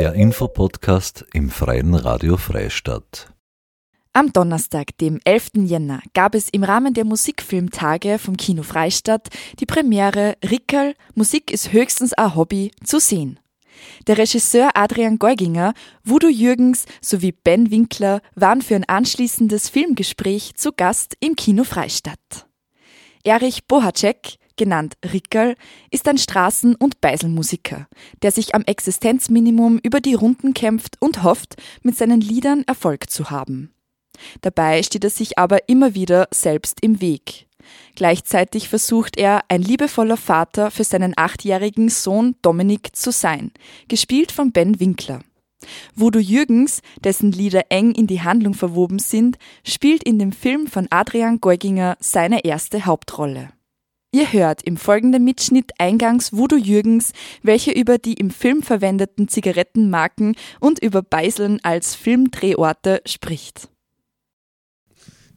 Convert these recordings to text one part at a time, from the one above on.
Der Infopodcast im Freien Radio Freistadt. Am Donnerstag, dem 11. Jänner, gab es im Rahmen der Musikfilmtage vom Kino Freistadt die Premiere Rickerl Musik ist höchstens ein Hobby zu sehen. Der Regisseur Adrian Geuginger, Voodoo Jürgens sowie Ben Winkler waren für ein anschließendes Filmgespräch zu Gast im Kino Freistadt. Erich Bohacek, genannt Rickerl, ist ein Straßen- und Beiselmusiker, der sich am Existenzminimum über die Runden kämpft und hofft, mit seinen Liedern Erfolg zu haben. Dabei steht er sich aber immer wieder selbst im Weg. Gleichzeitig versucht er, ein liebevoller Vater für seinen achtjährigen Sohn Dominik zu sein, gespielt von Ben Winkler. Voodoo Jürgens, dessen Lieder eng in die Handlung verwoben sind, spielt in dem Film von Adrian Geuginger seine erste Hauptrolle. Ihr hört im folgenden Mitschnitt eingangs Voodoo Jürgens, welche über die im Film verwendeten Zigarettenmarken und über Beiseln als Filmdrehorte spricht.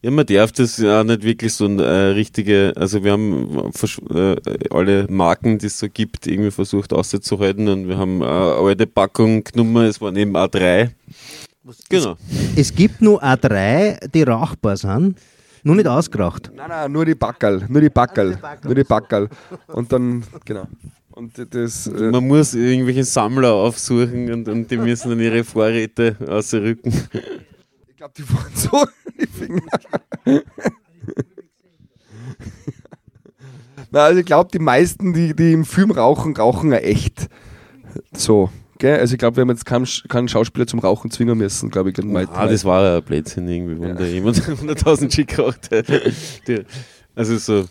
Ja, man darf das ja nicht wirklich so eine äh, richtige, also wir haben äh, alle Marken, die es so gibt, irgendwie versucht auszuhalten und wir haben eine alte Packung genommen, es waren eben A3. Genau. Es, es gibt nur A3, die rauchbar sind. Nur nicht ausgeraucht. Nein, nein, nur die Backerl. Nur die Backerl. Nur die Backerl. Und dann, genau. Und das, äh Man muss irgendwelche Sammler aufsuchen und, und die müssen dann ihre Vorräte ausrücken glaube, die waren so die Finger. Na, also ich glaube, die meisten, die, die im Film rauchen, rauchen ja echt. So. Gell? Also ich glaube, wir haben jetzt keinen, keinen Schauspieler zum Rauchen zwingen müssen, glaube ich. Ah, das war ja ein Blödsinn irgendwie, wenn ja. da jemand 100.000 Schick geraucht hat. Also so.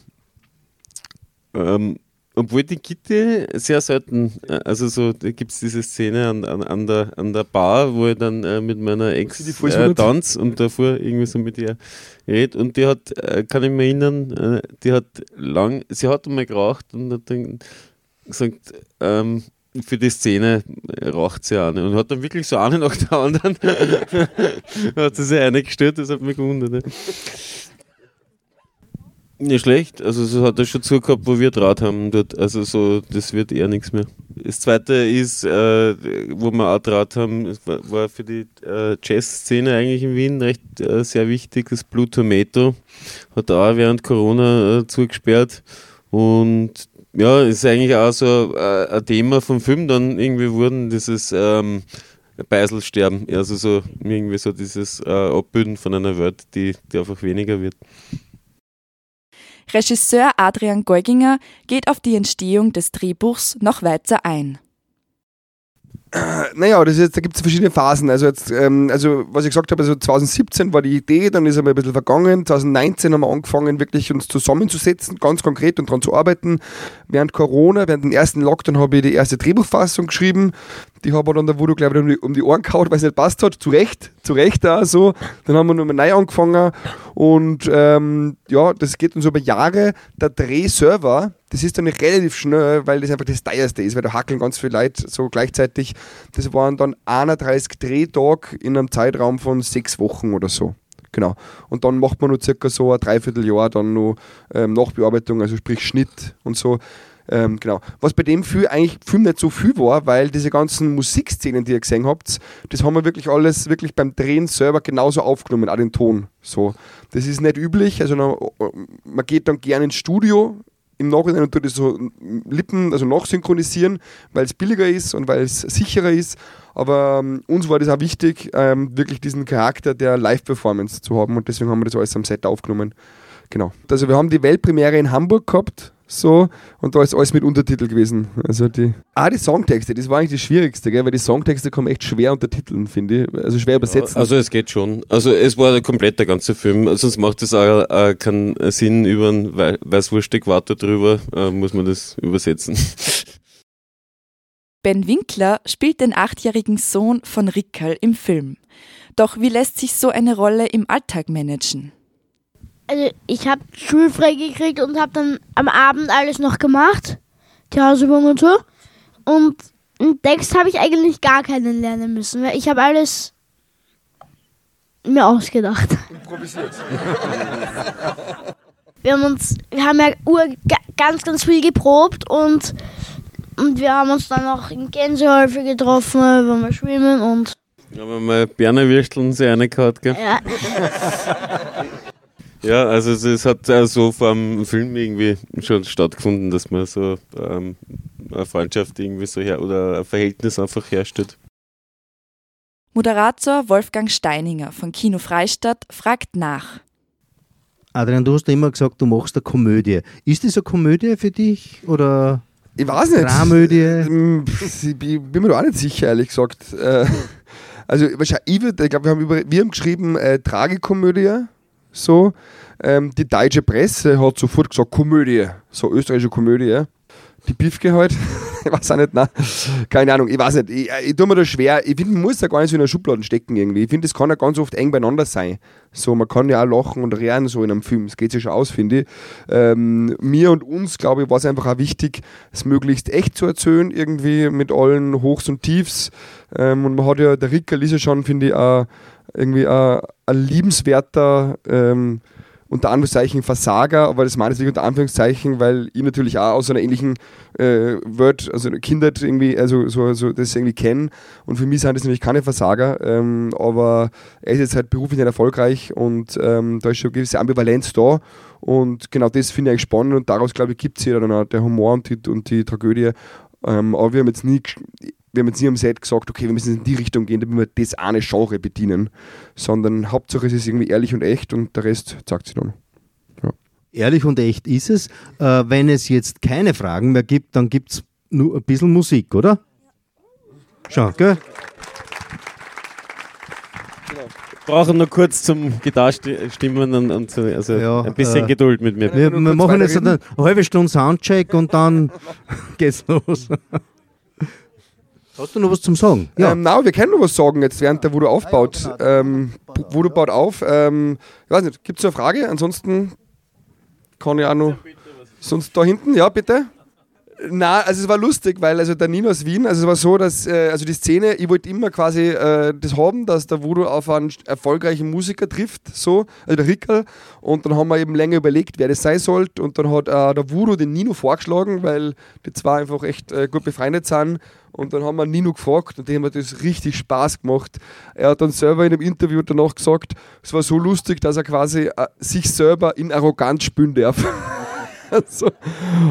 Ähm, obwohl die Gitte sehr selten, äh, also so, da gibt es diese Szene an, an, an, der, an der Bar, wo ich dann äh, mit meiner Ex äh, tanz und davor irgendwie so mit ihr red und die hat, äh, kann ich mich erinnern, äh, die hat lang, sie hat einmal geraucht und hat dann gesagt, ähm, für die Szene raucht sie eine und hat dann wirklich so eine nach der anderen hat sie sich eingestellt, das hat mich gewundert. Ne? Nicht schlecht, also so hat er schon zugehabt, wo wir Draht haben dort. Also so, das wird eher nichts mehr. Das zweite ist, äh, wo wir auch Draht haben, war, war für die äh, Jazz-Szene eigentlich in Wien recht äh, sehr wichtig, das Blue Tomato. Hat auch während Corona äh, zugesperrt. Und ja, ist eigentlich auch so äh, ein Thema vom Film dann irgendwie wurden, dieses ähm, Beiselsterben. Also so irgendwie so dieses äh, Abbilden von einer Welt, die, die einfach weniger wird. Regisseur Adrian Geuginger geht auf die Entstehung des Drehbuchs noch weiter ein. Naja, das ist, da gibt es verschiedene Phasen. Also, jetzt, ähm, also, was ich gesagt habe, also 2017 war die Idee, dann ist einmal ein bisschen vergangen. 2019 haben wir angefangen, wirklich uns zusammenzusetzen, ganz konkret und daran zu arbeiten. Während Corona, während dem ersten Lockdown, habe ich die erste Drehbuchfassung geschrieben. Die haben wir dann da Voodoo, glaube ich, um die, um die Ohren gehauen, weil es nicht passt hat. Zu Recht, zu Recht auch so. Dann haben wir nochmal neu angefangen und ähm, ja, das geht uns über Jahre. Der Drehserver, das ist dann relativ schnell, weil das einfach das teuerste ist, weil da hackeln ganz viele Leute so gleichzeitig. Das waren dann 31 Drehtage in einem Zeitraum von sechs Wochen oder so. Genau. Und dann macht man nur circa so ein Dreivierteljahr dann noch ähm, Nachbearbeitung, also sprich Schnitt und so. Ähm, genau. Was bei dem Film eigentlich Film nicht so viel war, weil diese ganzen Musikszenen, die ihr gesehen habt, das haben wir wirklich alles wirklich beim Drehen selber genauso aufgenommen, auch den Ton. So. Das ist nicht üblich. Also man geht dann gerne ins Studio im Nachhinein das so Lippen, also nachsynchronisieren, weil es billiger ist und weil es sicherer ist. Aber ähm, uns war das auch wichtig, ähm, wirklich diesen Charakter der Live-Performance zu haben und deswegen haben wir das alles am Set aufgenommen. Genau. Also wir haben die Weltpremiere in Hamburg gehabt so und da ist alles mit Untertitel gewesen. Also die, ah, die Songtexte, das war eigentlich das Schwierigste, gell? weil die Songtexte kommen echt schwer untertiteln, finde ich. Also schwer übersetzen. Ja, also es geht schon. Also es war komplett der ganze Film. Sonst macht es auch, auch keinen Sinn über einen Weißwurst-Äquator drüber, äh, muss man das übersetzen. Ben Winkler spielt den achtjährigen Sohn von Rickerl im Film. Doch wie lässt sich so eine Rolle im Alltag managen? Also ich habe schulfrei gekriegt und habe dann am Abend alles noch gemacht, die Hausübung und so. Und einen Text habe ich eigentlich gar keinen lernen müssen, weil ich habe alles mir ausgedacht. Improvisiert. wir haben uns, wir haben ja Ur ganz, ganz viel geprobt und Und wir haben uns dann auch in Gänsehäufe getroffen, wenn wir schwimmen und Haben wir mal Bernerwürsteln sehr reingehauen, gell? ja. Ja, also es, es hat so vor dem Film irgendwie schon stattgefunden, dass man so ähm, eine Freundschaft irgendwie so her oder ein Verhältnis einfach herstellt. Moderator Wolfgang Steininger von Kino Freistadt fragt nach. Adrian, du hast ja immer gesagt, du machst eine Komödie. Ist das eine Komödie für dich oder Ich weiß nicht. Dramödie? Ähm, Ich bin mir da auch nicht sicher, ehrlich gesagt. Äh, Also, wahrscheinlich, ich, ich glaube, wir haben, über, wir haben geschrieben äh, Tragikomödie. So. Ähm, die deutsche Presse hat sofort gesagt Komödie. So österreichische Komödie. Die Biffke halt. ich weiß auch nicht, nein. Keine Ahnung, ich weiß nicht. Ich, ich tue mir das schwer. Ich finde, man muss da gar nicht so in einer Schublade stecken irgendwie. Ich finde, das kann ja ganz oft eng beieinander sein. So, man kann ja auch lachen und rehren so in einem Film. Das geht sich schon aus, finde ich. Ähm, mir und uns, glaube ich, war es einfach auch wichtig, es möglichst echt zu erzählen, irgendwie mit allen Hochs und Tiefs. Ähm, und man hat ja, der Rickerl ist ja schon, finde ich, auch irgendwie ein, ein liebenswerter, ähm, unter Anführungszeichen Versager, aber das meine ich unter Anführungszeichen, weil ich natürlich auch aus einer ähnlichen äh, Welt, also Kindheit irgendwie, also so, so das irgendwie kenne und für mich sind das nämlich keine Versager, ähm, aber er ist jetzt halt beruflich nicht erfolgreich und ähm, da ist schon eine gewisse Ambivalenz da. Und genau das finde ich spannend und daraus glaube ich gibt es ja dann auch der Humor und die, und die Tragödie, ähm, aber wir haben jetzt nie wir haben jetzt nie am Set gesagt, okay, wir müssen in die Richtung gehen, damit wir das eine Genre bedienen, sondern Hauptsache es ist irgendwie ehrlich und echt und der Rest zeigt sich dann. Ehrlich und echt ist es. Äh, wenn es jetzt keine Fragen mehr gibt, dann gibt es nur ein bisschen Musik, oder? Schau, gell? Brauchen nur kurz zum Gitarrestimmen und, und so, also Ja, ein bisschen äh, Geduld mit mir. Wir, wir machen jetzt eine halbe Stunde Soundcheck und dann geht's los. Hast du noch was zum Sagen? Ja. Ähm, na, wir können noch was sagen jetzt, während der Voodoo aufbaut. Ähm, Voodoo baut auf. Ähm, ich weiß nicht, gibt es eine Frage? Ansonsten kann ich auch noch. Sonst da hinten, ja, bitte. Na, also es war lustig, weil also der Nino aus Wien, also es war so, dass äh, also die Szene, ich wollte immer quasi äh, das haben, dass der Voodoo auf einen erfolgreichen Musiker trifft, so, also der Rickerl. Und dann haben wir eben länger überlegt, wer das sein sollte. Und dann hat äh, der Voodoo den Nino vorgeschlagen, weil die zwei einfach echt äh, gut befreundet sind. Und dann haben wir Nino gefragt und dem hat das richtig Spaß gemacht. Er hat dann selber in einem Interview danach gesagt, es war so lustig, dass er quasi äh, sich selber in Arroganz spüren darf. so.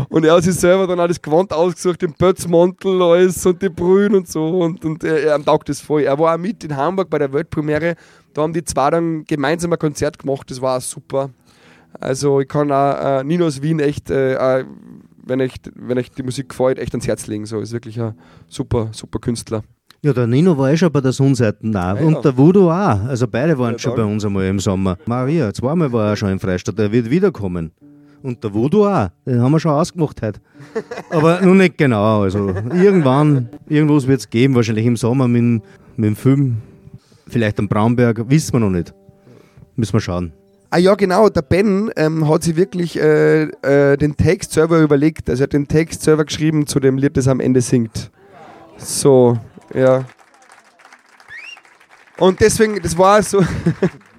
Und er hat sich selber dann das Gewand ausgesucht, den Pötzmantel, alles und die Brühen und so. Und, und er, er taugt das voll. Er war auch mit in Hamburg bei der Weltpremiere. Da haben die zwei dann gemeinsam ein Konzert gemacht. Das war auch super. Also ich kann auch äh, Nino aus Wien echt, äh, wenn, euch, wenn euch die Musik gefällt, echt ans Herz legen. So ist wirklich ein super, super Künstler. ja, der Nino war eh schon bei der Sonnenseite nah. Ja, ja. Und der Voodoo auch. Also beide waren Ja, schon bei uns einmal im Sommer. Maria, zweimal war er schon in Freistadt. Er wird wiederkommen. Und der Voodoo auch. Den haben wir schon ausgemacht heute. Aber noch nicht genau. Also irgendwann, irgendwas wird es geben. Wahrscheinlich im Sommer mit, dem- mit dem Film. Vielleicht am Braunberg. Wissen wir noch nicht. Müssen wir schauen. Ah ja, genau, der Ben ähm, hat sich wirklich äh, äh, den Text selber überlegt. Also er hat den Text selber geschrieben zu dem Lied, das am Ende singt. So, ja. Und deswegen, das war so.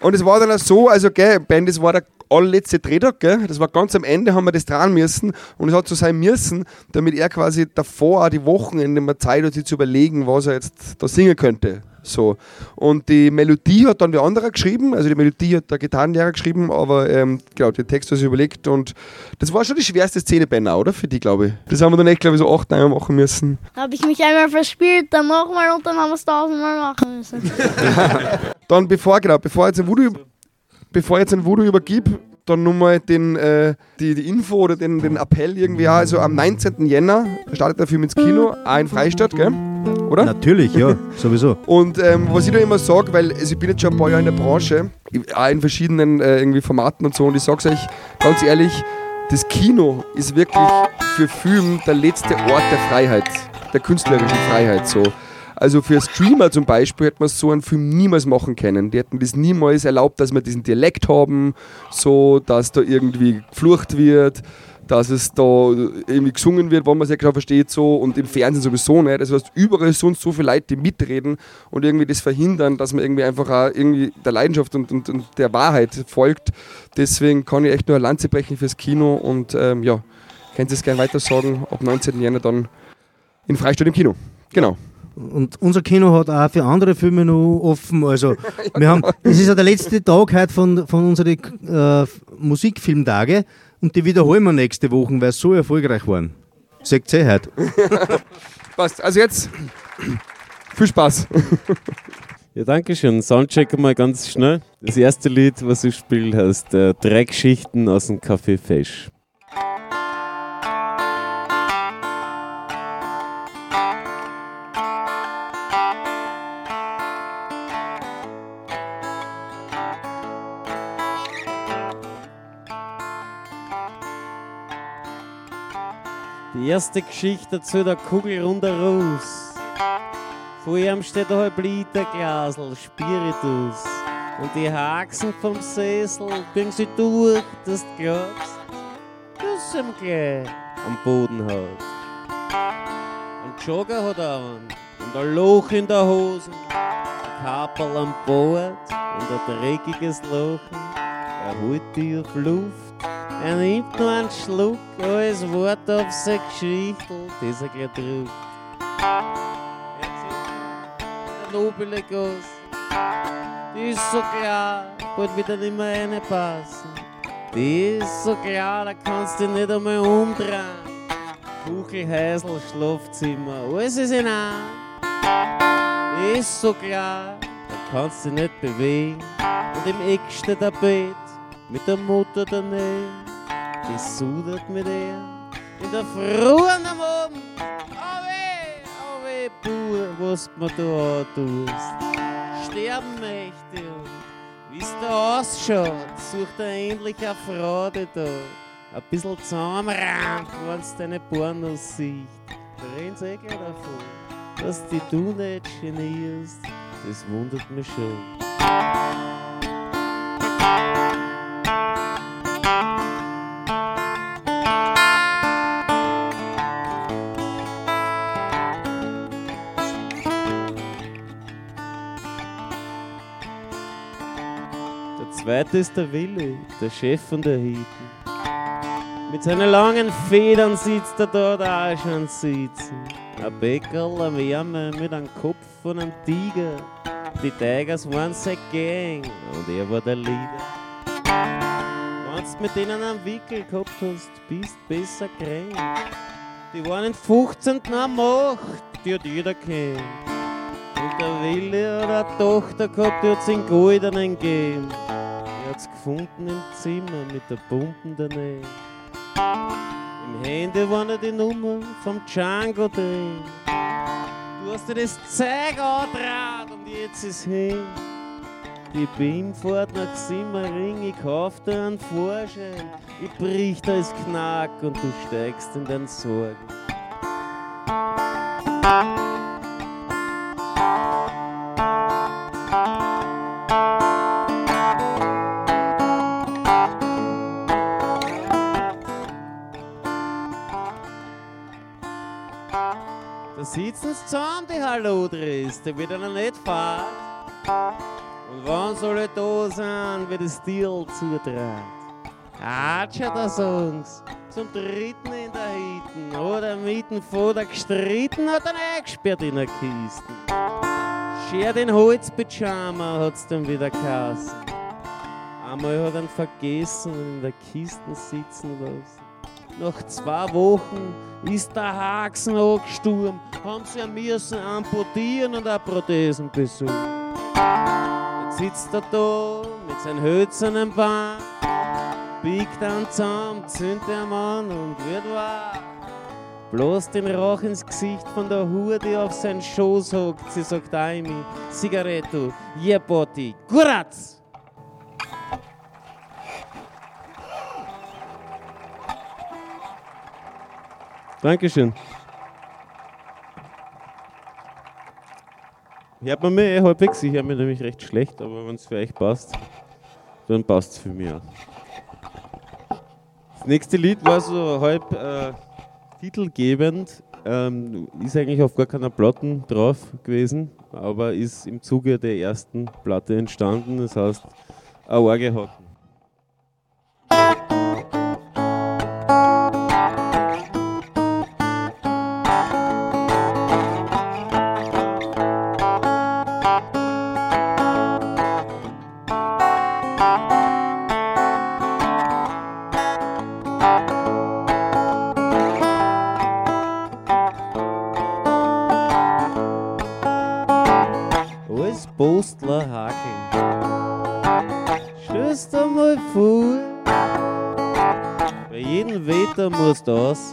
Und es war dann auch so, also gell, Ben, das war der allerletzte Drehtag, gell? Das war ganz am Ende, haben wir das dran müssen. Und es hat so sein müssen, damit er quasi davor auch die Wochenende mal Zeit hat, sich zu überlegen, was er jetzt da singen könnte. So. Und die Melodie hat dann wer anderer geschrieben, also die Melodie hat der Gitarrenlehrer geschrieben, aber ähm, genau, den Text hat sich überlegt und das war schon die schwerste Szene, auch, oder? Für die, glaube ich. Das haben wir dann echt, glaube ich, so acht Mal machen müssen. habe ich mich einmal verspielt, dann nochmal und dann haben wir es tausendmal machen müssen. Dann bevor, genau, bevor jetzt ein Voodoo, bevor jetzt ein Voodoo übergib, dann nochmal den, äh, die, die Info oder den, den Appell irgendwie. auch. Also am 19. Jänner startet der Film ins Kino, auch in Freistadt, gell? Oder? Natürlich, ja, sowieso. Und ähm, was ich da immer sage, weil also ich bin jetzt schon ein paar Jahre in der Branche, auch in verschiedenen äh, irgendwie Formaten und so, und ich sage euch ganz ehrlich, das Kino ist wirklich für Film der letzte Ort der Freiheit, der künstlerischen Freiheit. So. Also für Streamer zum Beispiel hätte man so einen Film niemals machen können. Die hätten das niemals erlaubt, dass wir diesen Dialekt haben, so dass da irgendwie geflucht wird, dass es da irgendwie gesungen wird, wenn man es ja genau versteht, so und im Fernsehen sowieso nicht. Das heißt, überall sonst so viele Leute, die mitreden und irgendwie das verhindern, dass man irgendwie einfach auch irgendwie der Leidenschaft und, und, und der Wahrheit folgt. Deswegen kann ich echt nur eine Lanze brechen fürs Kino und ähm, ja, könnt ihr es gerne weiter sagen, ab 19. Jänner dann in Freistadt im Kino. Genau. Und unser Kino hat auch für andere Filme noch offen. Also, wir haben, es ist ja der letzte Tag heute von, von unseren äh, Musikfilmtage und die wiederholen wir nächste Woche, weil sie so erfolgreich waren. Seht ihr heute. Passt. Also jetzt viel Spaß. Ja, danke schön. Soundcheck mal ganz schnell. Das erste Lied, was ich spiele, heißt äh, Drei Geschichten aus dem Café Fesch. Die erste Geschichte zu der Kugelrunder Ruß. Vor ihm steht ein halb Liter Glasl Spiritus. Und die Haxen vom Sessel bringen sie durch, dass du glaubst, dass er ihm gleich am Boden hat. Ein Jogger hat er an und ein Loch in der Hose, ein Kapperl am Bord und ein dreckiges Lachen. Er holt die auf Luft, er nimmt nur einen Schluck, alles Wort auf seine Geschichte, das er gleich drückt. Er zieht der nobile Goss, die ist so klar, bald wieder nicht mehr reinpassen. Die ist so klar, da kannst du dich nicht einmal umdrehen. Kuchelhäusl, Schlafzimmer, alles ist in einem. Ist so klar, da kannst du dich nicht bewegen. Und im Eck steht ein Bett mit der Mutter daneben. Die sudert mit ihr in der Früh am Abend. Oh weh, oh weh, Bub, was mir da tust. Sterben möchte und wie's da ausschaut, sucht er endlich eine Frau, da ein bisschen zusammenrammt, wenn's deine Pornos sieht. Da rennt's eh gleich davon, dass die du nicht genierst, das wundert mich schon. Der zweite ist der Willi, der Chef von der Hiten. Mit seinen langen Federn sitzt er dort auch schon sitzen. Ein Bäckerl, ein Wärme mit einem Kopf von einem Tiger. Die Tigers waren seine Gang und er war der Leader. Wenn du mit denen einen Wickel gehabt hast, bist besser kränk. Die waren in 15. an Macht, die hat jeder kennt. Und der Willi hat eine Tochter gehabt, die hat's in Goldenen gegeben. Gefunden im Zimmer mit der Pumpen daneben. Im Handy waren ja die Nummern vom Django drin. Du hast dir das Zeug angetraut und jetzt ist hin. Die BIM fährt nach Simmering, ich kauf dir einen Vorschein. Ich brich da das Knack und du steigst in deinen Sorgen. Sitzen sie zusammen, die Hallodris, der wird einer nicht fahrt. Und wann soll er da sein, wie das Deal zutrat? Atscha, da sagen's, zum dritten in der Hitten oder mitten vor der gestritten hat er eingesperrt in der Kiste. Scher den Holzpyjama hat's dann wieder kassen. Einmal hat er ihn vergessen und in der Kiste sitzen lassen. Nach zwei Wochen ist der Haxen angesturmt, haben sie müssen amputieren und auch Prothesen besuchen. Jetzt sitzt er da mit seinem hölzernen Bein, biegt ihn zusammen, zündet ihn an und wird wahr. Bloß den Rauch ins Gesicht von der Hure, die auf seinen Schoß hockt. Sie sagt Aimi, Zigaretto, Jepoti, Kuratz! Dankeschön. Hört man mich eh halbwegs? Ich höre mich nämlich recht schlecht, aber wenn es für euch passt, dann passt es für mich auch. Das nächste Lied war so halb äh, titelgebend, ähm, ist eigentlich auf gar keiner Platten drauf gewesen, aber ist im Zuge der ersten Platte entstanden, das heißt ein Orgelhocken.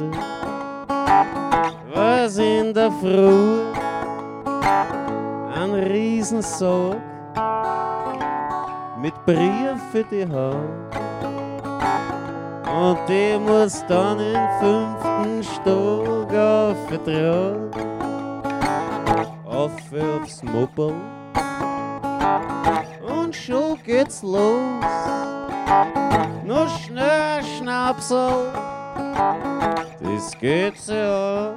Raus. Was in der Früh ein Riesensack mit Brief für die Hand. Und die muss dann im fünften Stock aufgetragen. Auf aufs Mopel. Und schon geht's los. Nur schnell Schnapsel. Das geht sich aus.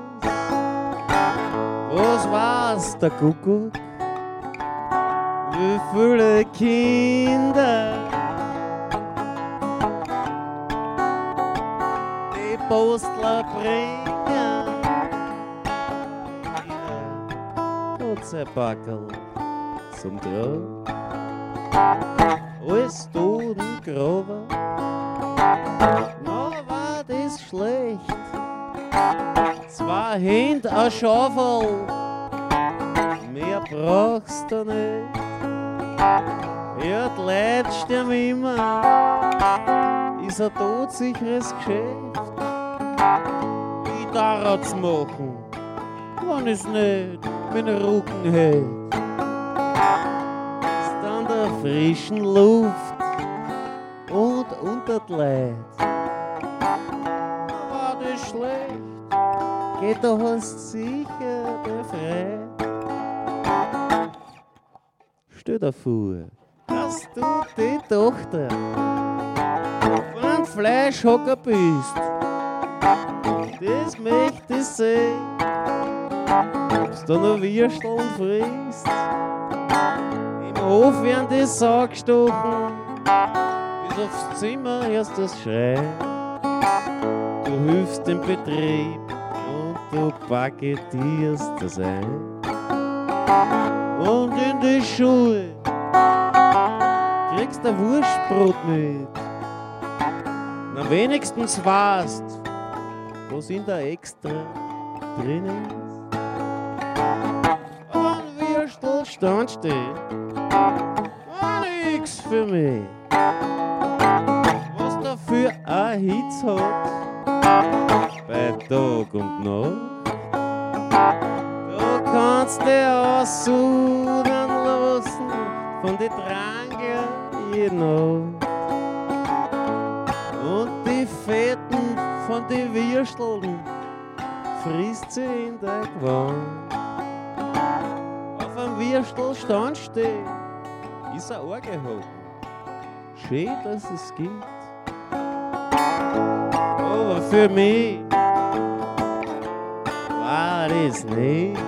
Was war's, der Kuckuck? Wie viele Kinder die Postler bringen ihre Putzebackel zum Trog. Alles tot und grober, na war das schlecht. Zwei Hände, ein Schaufel, mehr brauchst du nicht. Ja, die Leute sterben immer, ist ein todsicheres Geschäft. Ich darf's machen, wenn es nicht meinen Rücken hält. Ist an der frischen Luft und unter die Leute. Schlecht, geht doch hast sicher der frei. Stell dir vor, dass du die Tochter von Fleischhocker bist. Das möchte ich sehen. Ob's da noch Würsteln frisst. Im Hof werden die Sau gestochen. Bis aufs Zimmer du das Schreien. Du hilfst dem Betrieb und du paketierst das ein und in die Schuhe kriegst du Wurstbrot mit. Na wenigstens weißt, was in der extra drin ist. Und Würstel stand steht, war nix für mich. Was dafür ein Hitz hat, bei Tag und Nacht. Du kannst dir aussudern lassen von den Drangen jeden Abend. Und die Fetten von den Würsteln frisst sie in der Gewand. Auf einem Würstel stand steht, ist ein Ohr gehoben. Schön, dass es gibt. Aber für mich war das nichts.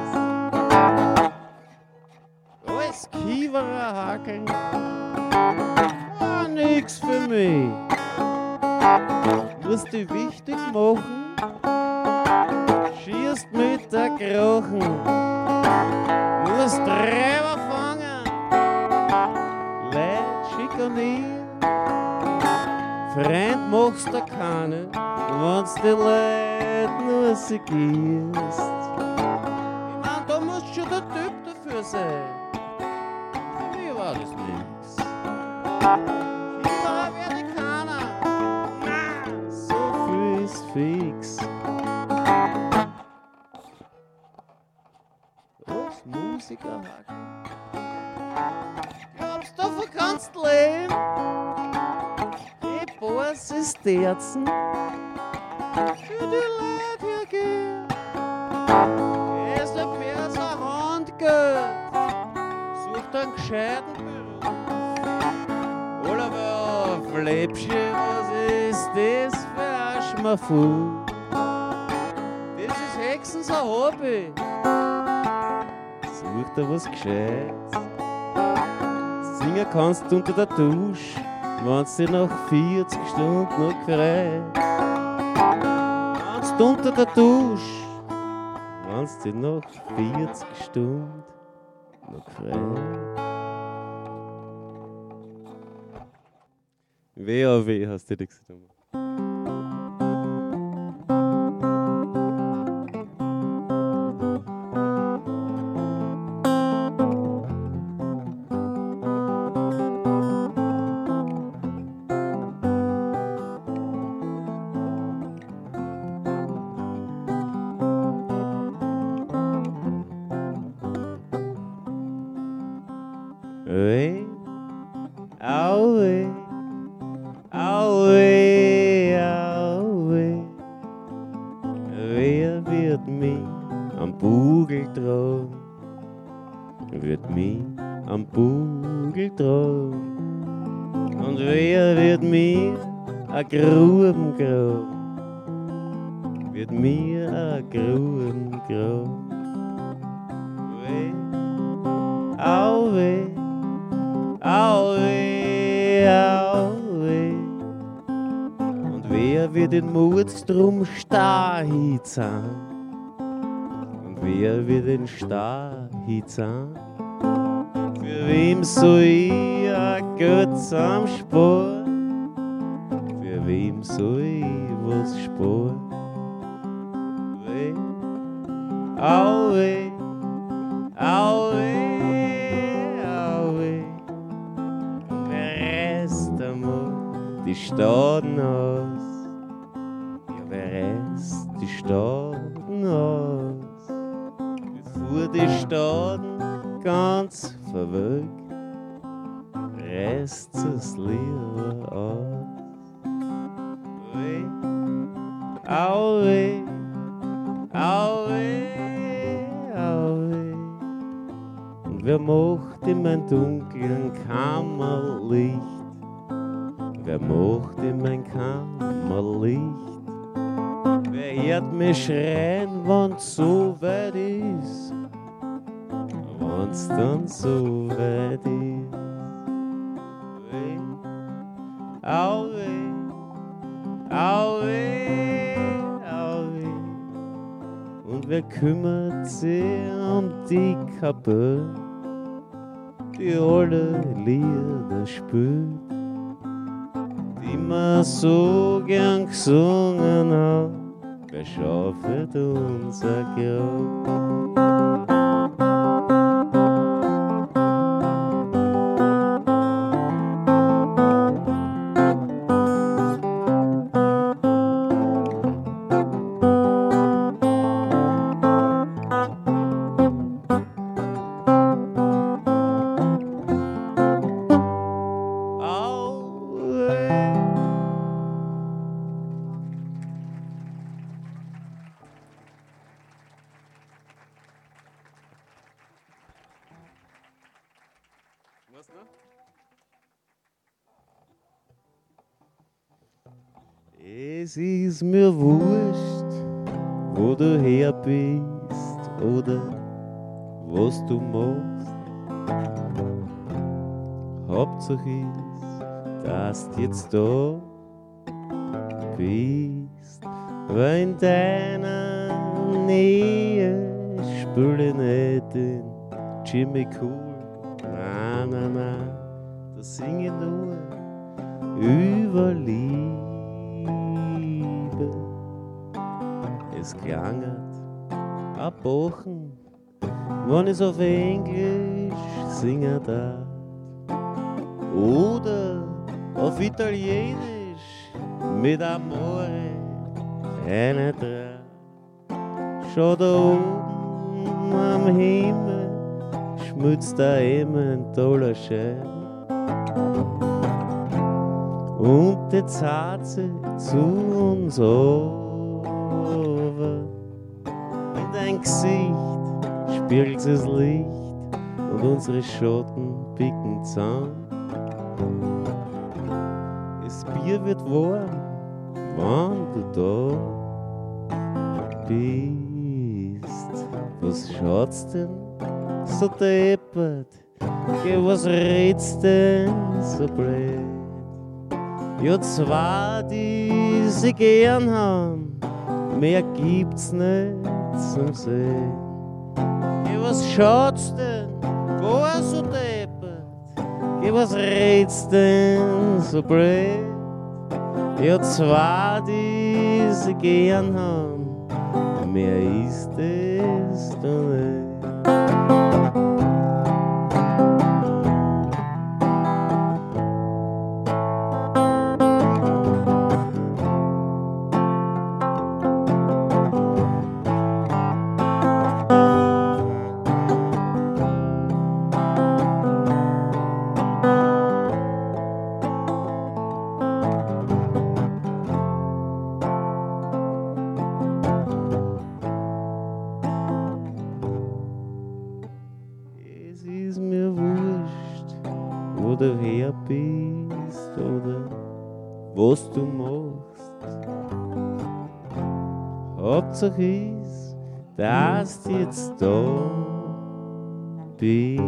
Alles Kiewerer Hakeln war nix für mich. Musst dich wichtig machen, schießt mit der Krochen, musst Treiber fangen, Leid schikanieren. Freund machst du keine, wenn's die Leute nur segierst. Ich mein, da muss schon der Typ dafür sein. Für mich war das nix. Immer werde ich keiner. So viel ist fix. Was Musiker hacken? Glaubst du, davon kannst du leben? Die Boss ist Terzen das ist Hexens ein Hobby. Such dir was Gescheites. Singen kannst du unter der Dusche, wenn's dir nach 40 Stunden noch gefreut. Du unter der Dusche, wenn's dir nach 40 Stunden noch gefreut. Weh, oh hast du dir gesagt. Wer wird den Mut drum sein? Und wer wird den stark sein? Für wem soll ich a Götz am Spor? Für wem soll ich was spor? Away, away, away, away. Und wer reißt einmal die Staden aus? Wer macht in mein dunklen Kammerlicht? Wer macht in mein Kammerlicht? Wer hört mich schreien, wenn's so weit ist? Wenn's dann so weit ist? Away, away, away, away. Und wer kümmert sich um die Kappe, die alle Lieder spielt, die man so gern gesungen hat? Wer schaufelt unser Grab? Es mir wurscht, wo du her bist oder was du machst. Hauptsache ist, dass du jetzt da bist, weil in deiner Nähe spüre nicht den Jimmy Cool. Na, na, na, da singe nur über Liebe. Es klangert a Bochen, wenn es auf Englisch singen darf. Oder auf Italienisch mit Amore eine Draht. Schau da oben am Himmel, schmutzt da eben ein toller Schein. Und jetzt hat sie zu uns over. Gesicht spiegelt das Licht und unsere Schatten picken zusammen. Das Bier wird warm, wenn du da bist. Was schaut's denn so deppert? Geh, was redst denn so blöd? Ja, zwei, die sie gern haben, mehr gibt's nicht zum Sehen. Ja, was schaut's denn? Gar so deppert. Ja, was redst denn so blöd? Ja, zwei, die sie gern haben, mehr ist es doch nicht. Ist, dass du jetzt da bist.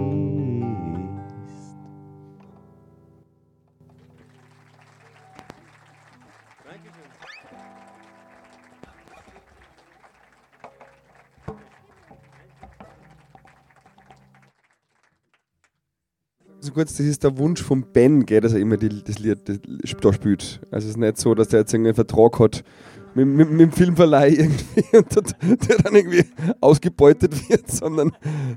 So kurz, das ist der Wunsch von Ben, gell, dass er immer die, das Lied da spielt. Also es ist nicht so, dass der jetzt irgendeinen Vertrag hat mit, mit, mit dem Filmverleih irgendwie der, der dann irgendwie ausgebeutet wird, sondern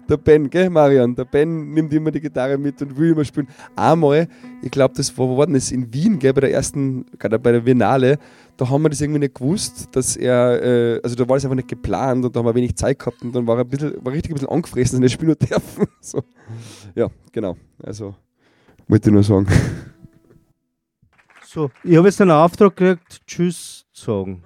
der Ben, gell, Marian? Der Ben nimmt immer die Gitarre mit und will immer spielen. Einmal, ich glaube, das war, wo war? In Wien, gell, bei der ersten, gerade bei der Biennale, da haben wir das irgendwie nicht gewusst, dass er, äh, also da war das einfach nicht geplant und da haben wir wenig Zeit gehabt und dann war er ein bisschen, war richtig ein bisschen angefressen, dass nicht spielen dürfen. So. Ja, genau. Also, wollte ich nur sagen. So, ich habe jetzt einen Auftrag gekriegt, Tschüss sagen.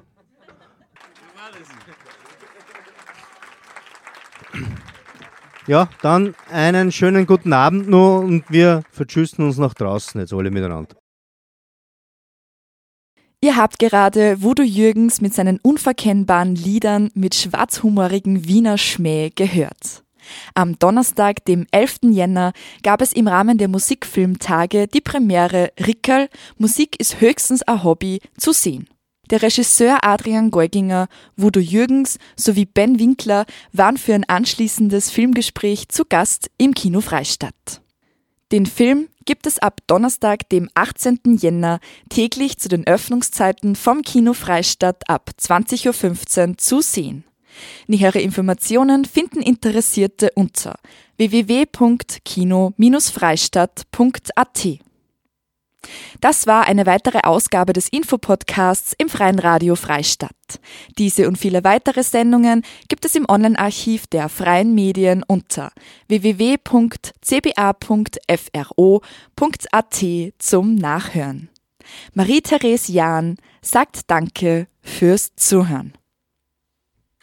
Ja, dann einen schönen guten Abend noch und wir vertschüssen uns nach draußen jetzt alle miteinander. Ihr habt gerade Voodoo Jürgens mit seinen unverkennbaren Liedern mit schwarzhumorigen Wiener Schmäh gehört. Am Donnerstag, dem 11. Jänner, gab es im Rahmen der Musikfilmtage die Premiere Rickerl, Musik ist höchstens ein Hobby, zu sehen. Der Regisseur Adrian Geuginger, Voodoo Jürgens sowie Ben Winkler waren für ein anschließendes Filmgespräch zu Gast im Kino Freistadt. Den Film gibt es ab Donnerstag, dem 18. Jänner, täglich zu den Öffnungszeiten vom Kino Freistadt ab 20.15 Uhr zu sehen. Nähere Informationen finden Interessierte unter www.kino-freistadt.at. Das war eine weitere Ausgabe des Infopodcasts im Freien Radio Freistadt. Diese und viele weitere Sendungen gibt es im Online-Archiv der Freien Medien unter www.cba.fro.at zum Nachhören. Marie-Therese Jahn sagt Danke fürs Zuhören.